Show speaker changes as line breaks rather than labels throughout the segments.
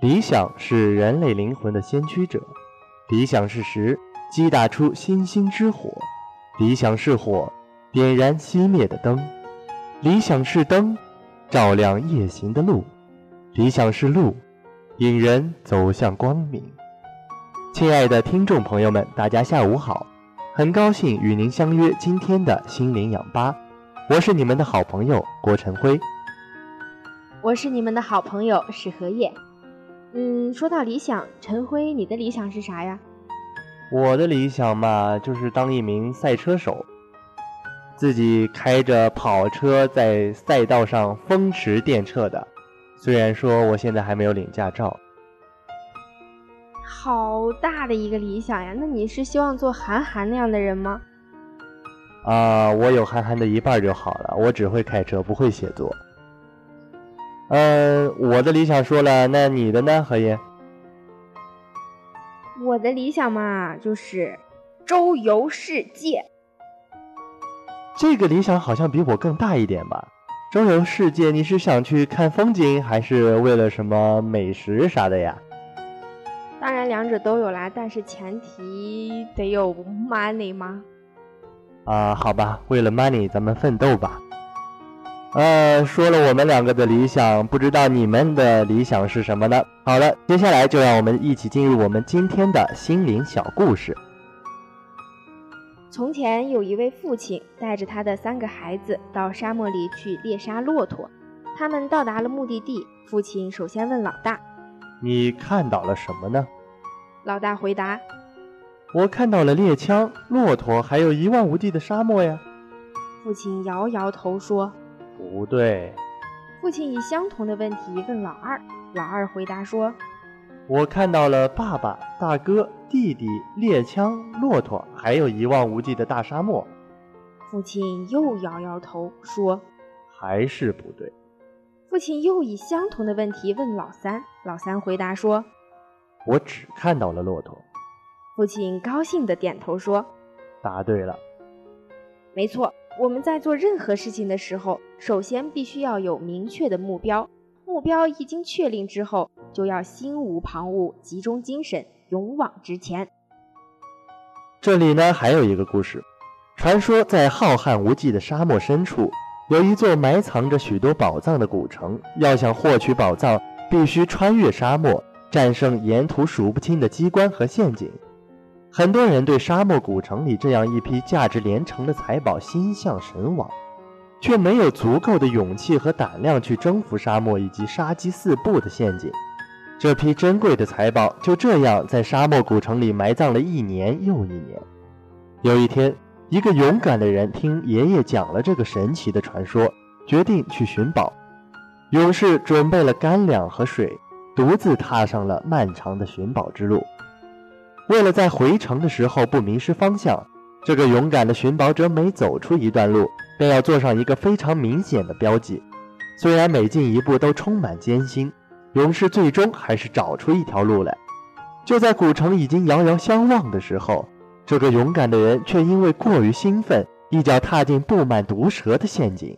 理想是人类灵魂的先驱者，理想是石，击打出星星之火；理想是火，点燃熄灭的灯；理想是灯，照亮夜行的路；理想是路，引人走向光明。亲爱的听众朋友们，大家下午好，很高兴与您相约今天的心灵氧吧，我是你们的好朋友郭晨辉，
我是你们的好朋友史荷叶。嗯，说到理想，陈辉，你的理想是啥呀？
我的理想嘛，就是当一名赛车手，自己开着跑车在赛道上风驰电掣的。虽然说我现在还没有领驾照。
好大的一个理想呀！那你是希望做韩寒那样的人吗？
啊，我有韩寒的一半就好了。我只会开车，不会写作。嗯，我的理想说了，那你的呢，何爷？
我的理想嘛，就是周游世界。
这个理想好像比我更大一点吧？周游世界，你是想去看风景，还是为了什么美食啥的呀？
当然，两者都有啦，但是前提得有 money 吗？
啊，好吧，为了 money，咱们奋斗吧。呃，说了我们两个的理想，不知道你们的理想是什么呢？好了，接下来就让我们一起进入我们今天的心灵小故事。
从前有一位父亲带着他的三个孩子到沙漠里去猎杀骆驼。他们到达了目的地，父亲首先问老大：“
你看到了什么呢？”
老大回答：“
我看到了猎枪、骆驼，还有一望无际的沙漠呀。”
父亲摇摇头说。
不对，
父亲以相同的问题问老二，老二回答说：“
我看到了爸爸、大哥、弟弟、猎枪、骆驼，还有一望无际的大沙漠。”
父亲又摇摇头说：“
还是不对。”
父亲又以相同的问题问老三，老三回答说：“
我只看到了骆驼。”
父亲高兴地点头说：“
答对了，
没错。”我们在做任何事情的时候，首先必须要有明确的目标。目标一经确定之后，就要心无旁骛，集中精神，勇往直前。
这里呢，还有一个故事。传说在浩瀚无际的沙漠深处，有一座埋藏着许多宝藏的古城。要想获取宝藏，必须穿越沙漠，战胜沿途数不清的机关和陷阱。很多人对沙漠古城里这样一批价值连城的财宝心向神往，却没有足够的勇气和胆量去征服沙漠以及杀鸡四布的陷阱。这批珍贵的财宝就这样在沙漠古城里埋葬了一年又一年。有一天，一个勇敢的人听爷爷讲了这个神奇的传说，决定去寻宝。勇士准备了干粮和水，独自踏上了漫长的寻宝之路。为了在回城的时候不迷失方向，这个勇敢的寻宝者每走出一段路，便要做上一个非常明显的标记。虽然每进一步都充满艰辛，勇士最终还是找出一条路来。就在古城已经遥遥相望的时候，这个勇敢的人却因为过于兴奋，一脚踏进布满毒蛇的陷阱，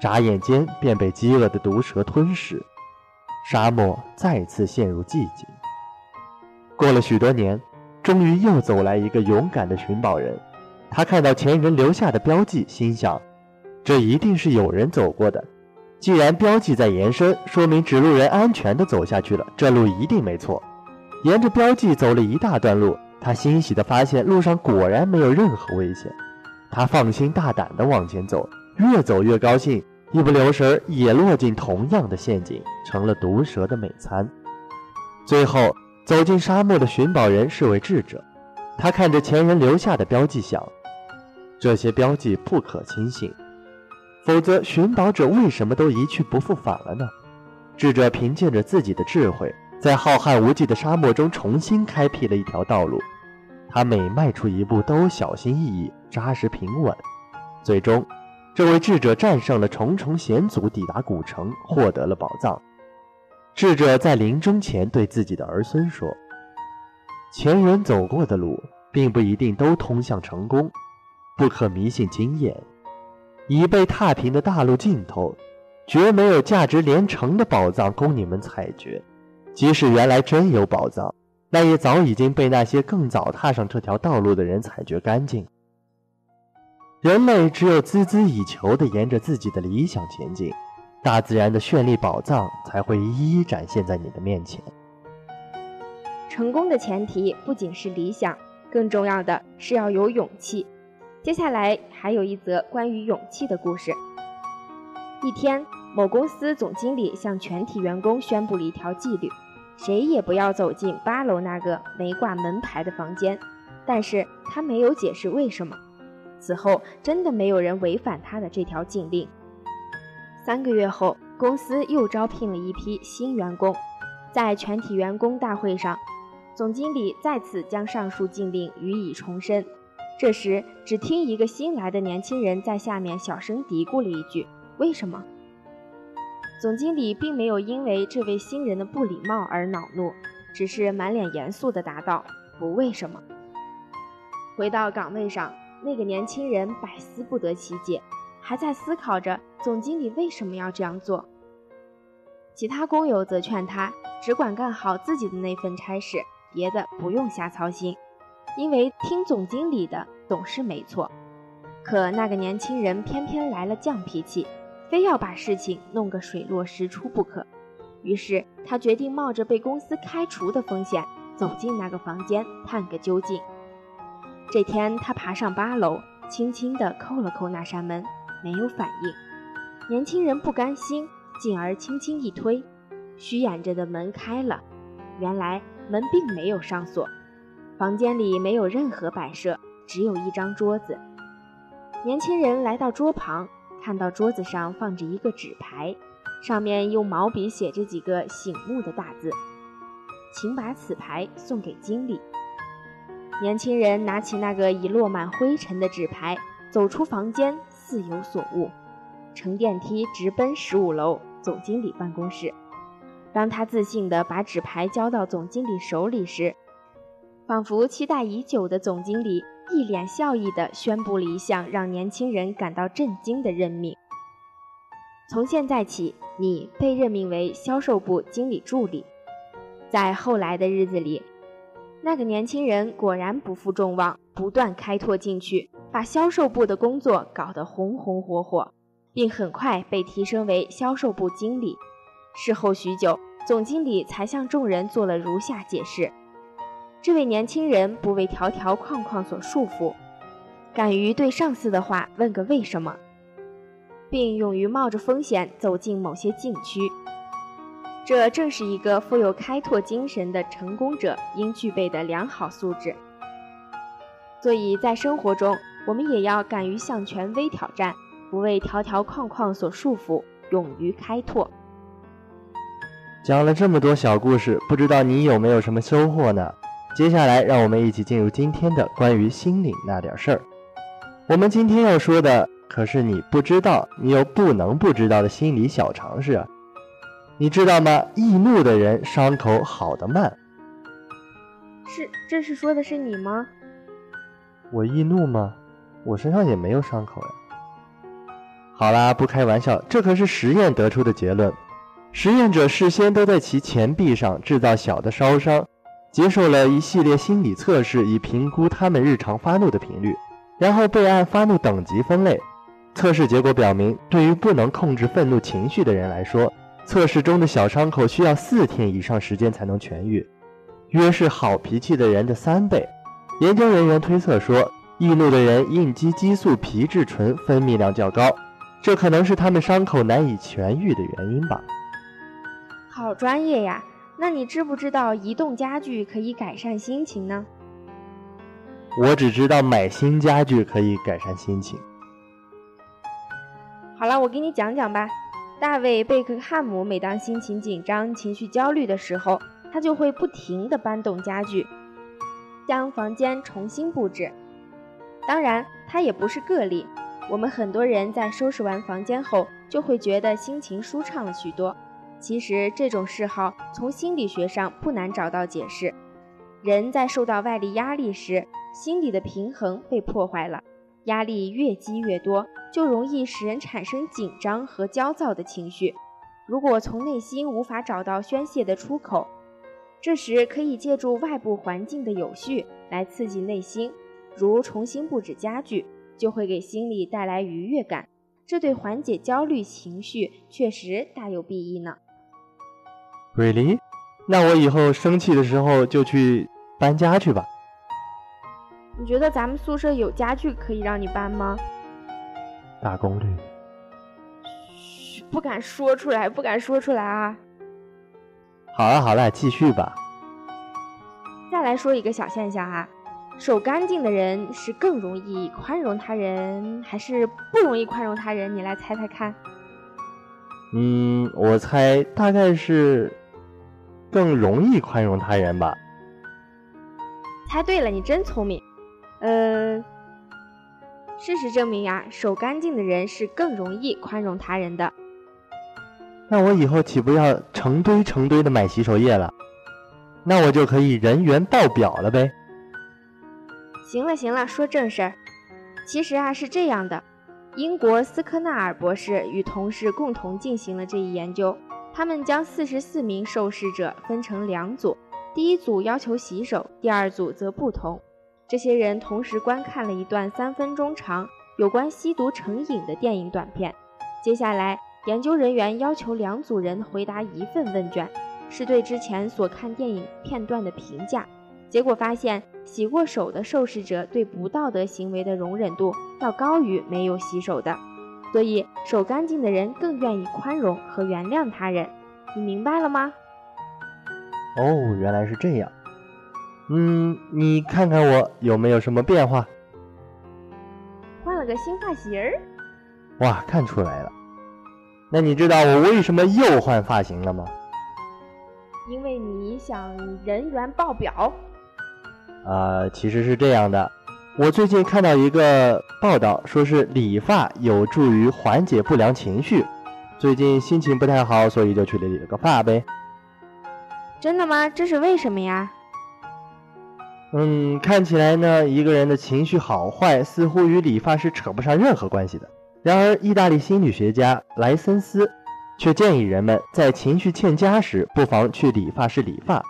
眨眼间便被饥饿的毒蛇吞噬，沙漠再次陷入寂静。过了许多年。终于又走来一个勇敢的寻宝人，他看到前人留下的标记，心想：这一定是有人走过的。既然标记在延伸，说明指路人安全地走下去了，这路一定没错。沿着标记走了一大段路，他欣喜地发现路上果然没有任何危险。他放心大胆地往前走，越走越高兴，一不留神也落进同样的陷阱，成了毒蛇的美餐。最后。走进沙漠的寻宝人是位智者，他看着前人留下的标记，想：这些标记不可轻信，否则寻宝者为什么都一去不复返了呢？智者凭借着自己的智慧，在浩瀚无际的沙漠中重新开辟了一条道路。他每迈出一步都小心翼翼、扎实平稳。最终，这位智者战胜了重重险阻，抵达古城，获得了宝藏。智者在临终前对自己的儿孙说：“前人走过的路，并不一定都通向成功，不可迷信经验。已被踏平的大陆尽头，绝没有价值连城的宝藏供你们采掘。即使原来真有宝藏，那也早已经被那些更早踏上这条道路的人采掘干净。人类只有孜孜以求地沿着自己的理想前进，大自然的绚丽宝藏才会一一展现在你的面前。
成功的前提不仅是理想，更重要的是要有勇气。接下来还有一则关于勇气的故事。一天，某公司总经理向全体员工宣布了一条纪律：谁也不要走进八楼那个没挂门牌的房间。但是他没有解释为什么。此后，真的没有人违反他的这条禁令。三个月后，公司又招聘了一批新员工。在全体员工大会上，总经理再次将上述禁令予以重申。这时，只听一个新来的年轻人在下面小声嘀咕了一句：“为什么？”总经理并没有因为这位新人的不礼貌而恼怒，只是满脸严肃地答道：“不为什么。”回到岗位上，那个年轻人百思不得其解，还在思考着总经理为什么要这样做。其他工友则劝他只管干好自己的那份差事，别的不用瞎操心。因为听总经理的总是没错，可那个年轻人偏偏来了犟脾气，非要把事情弄个水落石出不可。于是他决定冒着被公司开除的风险，走进那个房间探个究竟。这天，他爬上八楼，轻轻地扣了扣那扇门，没有反应。年轻人不甘心，进而轻轻一推，虚掩着的门开了。原来门并没有上锁。房间里没有任何摆设，只有一张桌子。年轻人来到桌旁，看到桌子上放着一个纸牌，上面用毛笔写着几个醒目的大字：“请把此牌送给经理。”年轻人拿起那个已落满灰尘的纸牌，走出房间，自有所悟，乘电梯直奔十五楼总经理办公室。当他自信地把纸牌交到总经理手里时，仿佛期待已久的总经理一脸笑意地宣布了一项让年轻人感到震惊的任命：从现在起，你被任命为销售部经理助理。在后来的日子里，那个年轻人果然不负众望，不断开拓进取，把销售部的工作搞得红红火火，并很快被提升为销售部经理。事后许久，总经理才向众人做了如下解释。这位年轻人不为条条框框所束缚，敢于对上司的话问个为什么，并勇于冒着风险走进某些禁区。这正是一个富有开拓精神的成功者应具备的良好素质。所以在生活中，我们也要敢于向权威挑战，不为条条框框所束缚，勇于开拓。
讲了这么多小故事，不知道你有没有什么收获呢？接下来，让我们一起进入今天的关于心理那点事儿。我们今天要说的可是你不知道，你又不能不知道的心理小常识。你知道吗？易怒的人伤口好得慢。
是，这是说的是你吗？
我易怒吗？我身上也没有伤口呀。好啦，不开玩笑，这可是实验得出的结论。实验者事先都在其前臂上制造小的烧伤。接受了一系列心理测试，以评估他们日常发怒的频率，然后被按发怒等级分类。测试结果表明，对于不能控制愤怒情绪的人来说，测试中的小伤口需要四天以上时间才能痊愈，约是好脾气的人的三倍。研究人员推测说，易怒的人应激激素皮质醇分泌量较高，这可能是他们伤口难以痊愈的原因吧。
好专业呀！那你知不知道移动家具可以改善心情呢？
我只知道买新家具可以改善心情。
好了，我给你讲讲吧。大卫·贝克汉姆每当心情紧张、情绪焦虑的时候，他就会不停地搬动家具，将房间重新布置。当然，它也不是个例。我们很多人在收拾完房间后，就会觉得心情舒畅了许多。其实这种嗜好从心理学上不难找到解释。人在受到外力压力时，心理的平衡被破坏了，压力越积越多，就容易使人产生紧张和焦躁的情绪。如果从内心无法找到宣泄的出口，这时可以借助外部环境的有序来刺激内心，如重新布置家具，就会给心里带来愉悦感。这对缓解焦虑情绪确实大有裨益呢。
Really？那我以后生气的时候就去搬家去吧。
你觉得咱们宿舍有家具可以让你搬吗？
大功率。
嘘，不敢说出来，不敢说出来啊。
好了好了，继续吧。
再来说一个小现象啊。手干净的人是更容易宽容他人，还是不容易宽容他人？你来猜猜看。
嗯，我猜大概是更容易宽容他人吧。
猜对了，你真聪明。呃，事实证明呀，手干净的人是更容易宽容他人的。
那我以后岂不要成堆成堆的买洗手液了？那我就可以人缘爆表了呗。
行了行了，说正事儿。其实啊是这样的，英国斯科纳尔博士与同事共同进行了这一研究。他们将四十四名受试者分成两组，第一组要求洗手，第二组则不同。这些人同时观看了一段三分钟长有关吸毒成瘾的电影短片。接下来，研究人员要求两组人回答一份问卷，是对之前所看电影片段的评价。结果发现，洗过手的受试者对不道德行为的容忍度要高于没有洗手的，所以手干净的人更愿意宽容和原谅他人。你明白了吗？
哦，原来是这样。嗯，你看看我有没有什么变化？
换了个新发型儿。
哇，看出来了。那你知道我为什么又换发型了吗？
因为你想人缘爆表。
呃，其实是这样的，我最近看到一个报道，说是理发有助于缓解不良情绪。最近心情不太好，所以就去理了个发呗。
真的吗？这是为什么呀？
嗯，看起来呢，一个人的情绪好坏似乎与理发是扯不上任何关系的。然而，意大利心理学家莱森斯却建议人们在情绪欠佳时，不妨去理发室理发，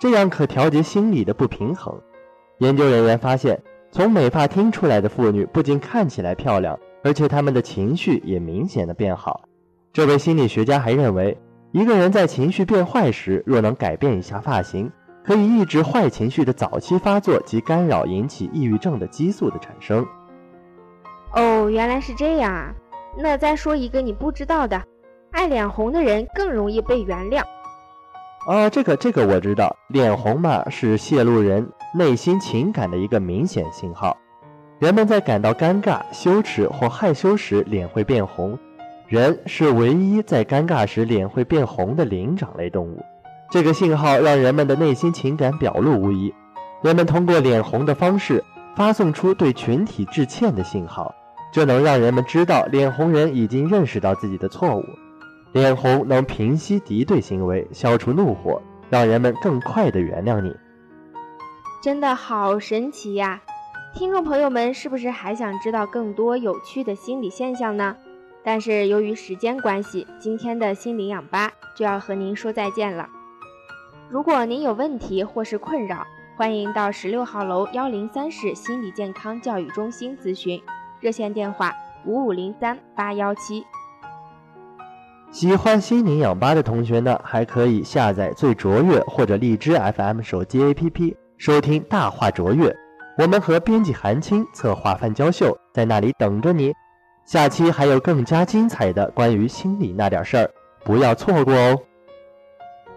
这样可调节心理的不平衡。研究人员发现，从美发厅出来的妇女不仅看起来漂亮，而且她们的情绪也明显的变好。这位心理学家还认为，一个人在情绪变坏时，若能改变一下发型，可以抑制坏情绪的早期发作及干扰引起抑郁症的激素的产生。
哦，原来是这样啊！那再说一个你不知道的，爱脸红的人更容易被原谅。
啊，这个这个我知道，脸红嘛是泄露人内心情感的一个明显信号。人们在感到尴尬、羞耻或害羞时脸会变红。人是唯一在尴尬时脸会变红的灵长类动物。这个信号让人们的内心情感表露无遗。人们通过脸红的方式发送出对群体致歉的信号，这能让人们知道脸红人已经认识到自己的错误。脸红能平息敌对行为，消除怒火，让人们更快地原谅你。
真的好神奇呀！听众朋友们，是不是还想知道更多有趣的心理现象呢？但是由于时间关系，今天的心灵氧吧就要和您说再见了。如果您有问题或是困扰，欢迎到十六号楼幺零三室心理健康教育中心咨询，热线电话五五零三八幺七。
喜欢心灵氧吧的同学呢，还可以下载最卓越或者荔枝 FM 手机 APP 收听大话卓越。我们和编辑韩青策划范娇秀在那里等着你。下期还有更加精彩的关于心理那点事儿，不要错过哦。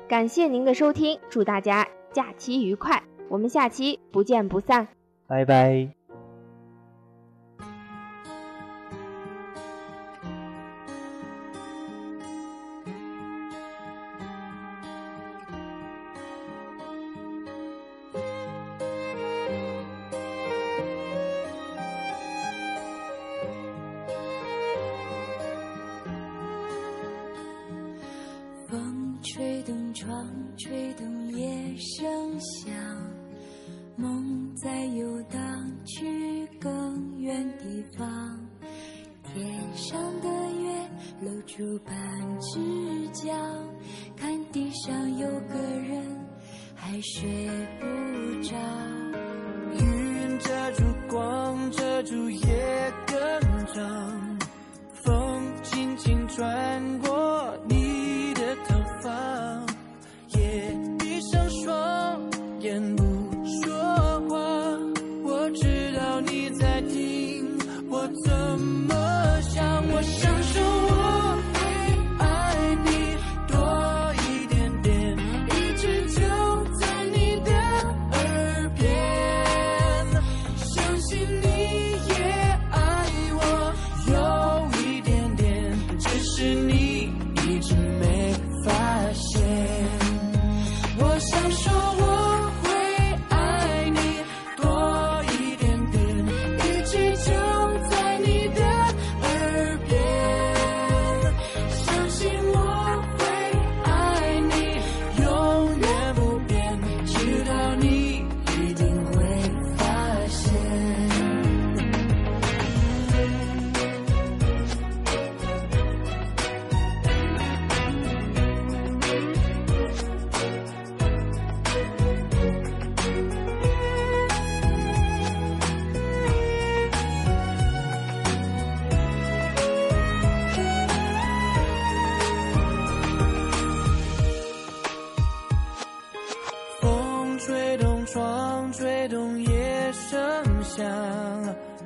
感谢您的收听，祝大家假期愉快，我们下期不见不散，
拜拜。
找
云遮住光遮住夜更长风轻轻穿过梦想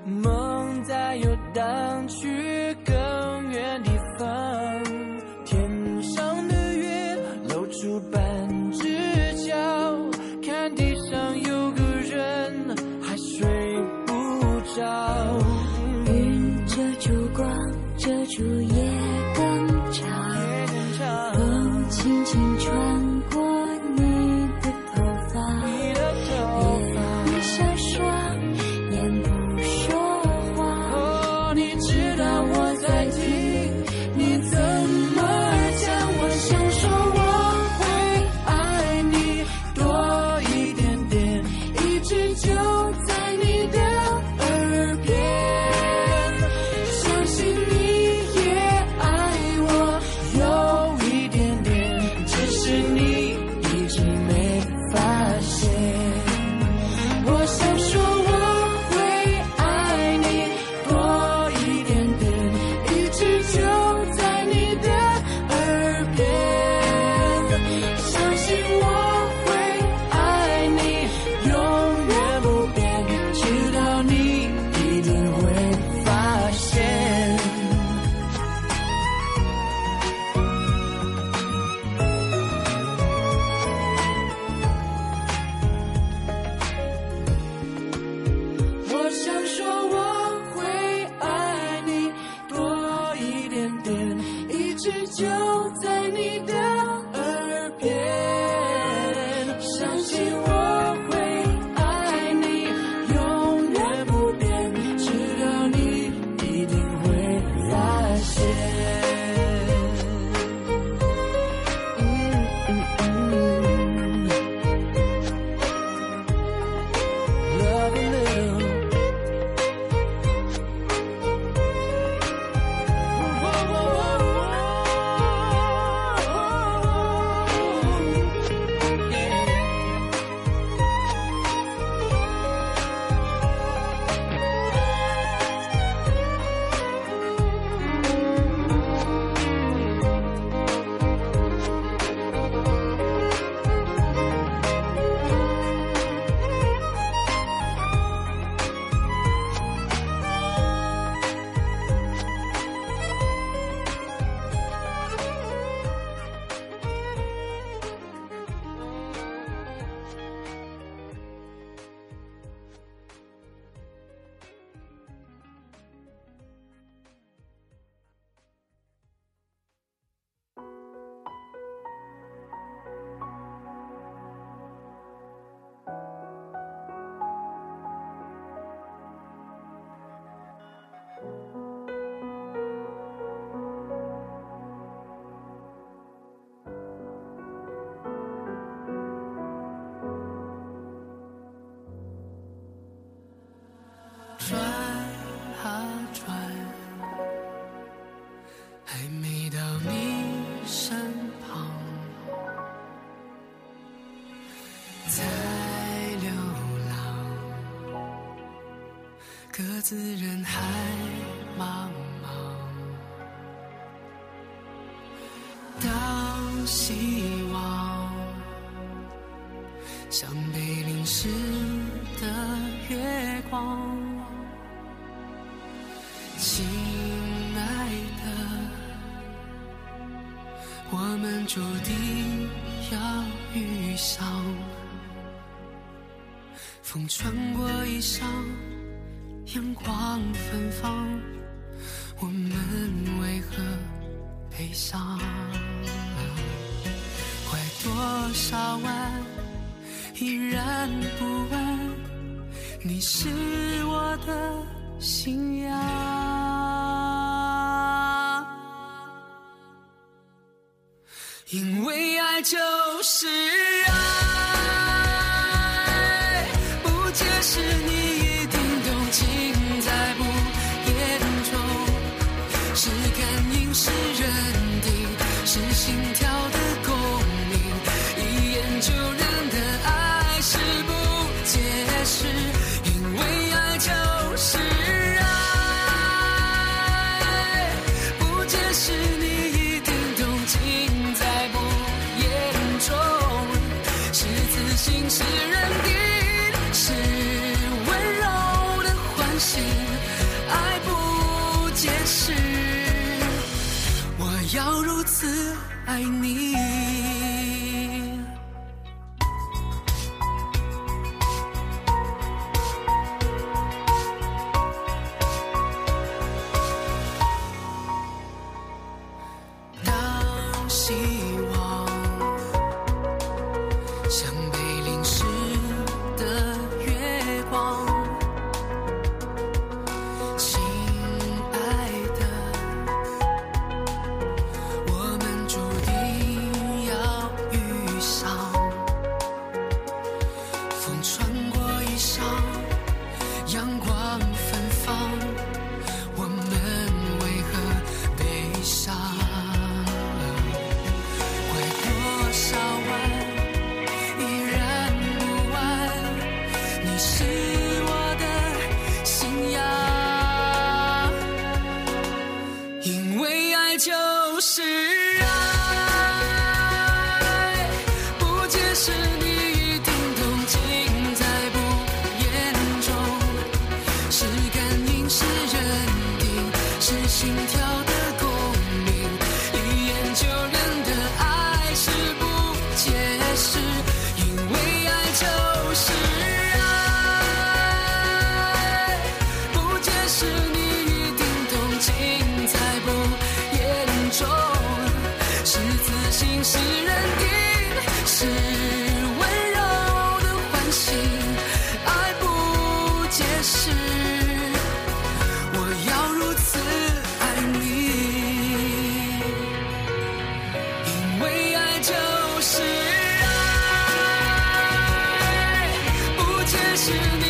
梦在游荡去我
们注定要遇上风穿过衣裳阳光芬芳我们为何悲伤？拐多少弯依然不晚你是我的信仰。因为爱就是爱不解释你一定懂尽在不言中是感应是认定是心跳的是温柔的唤醒爱不解释我要如此爱你。因为爱就是爱不解释。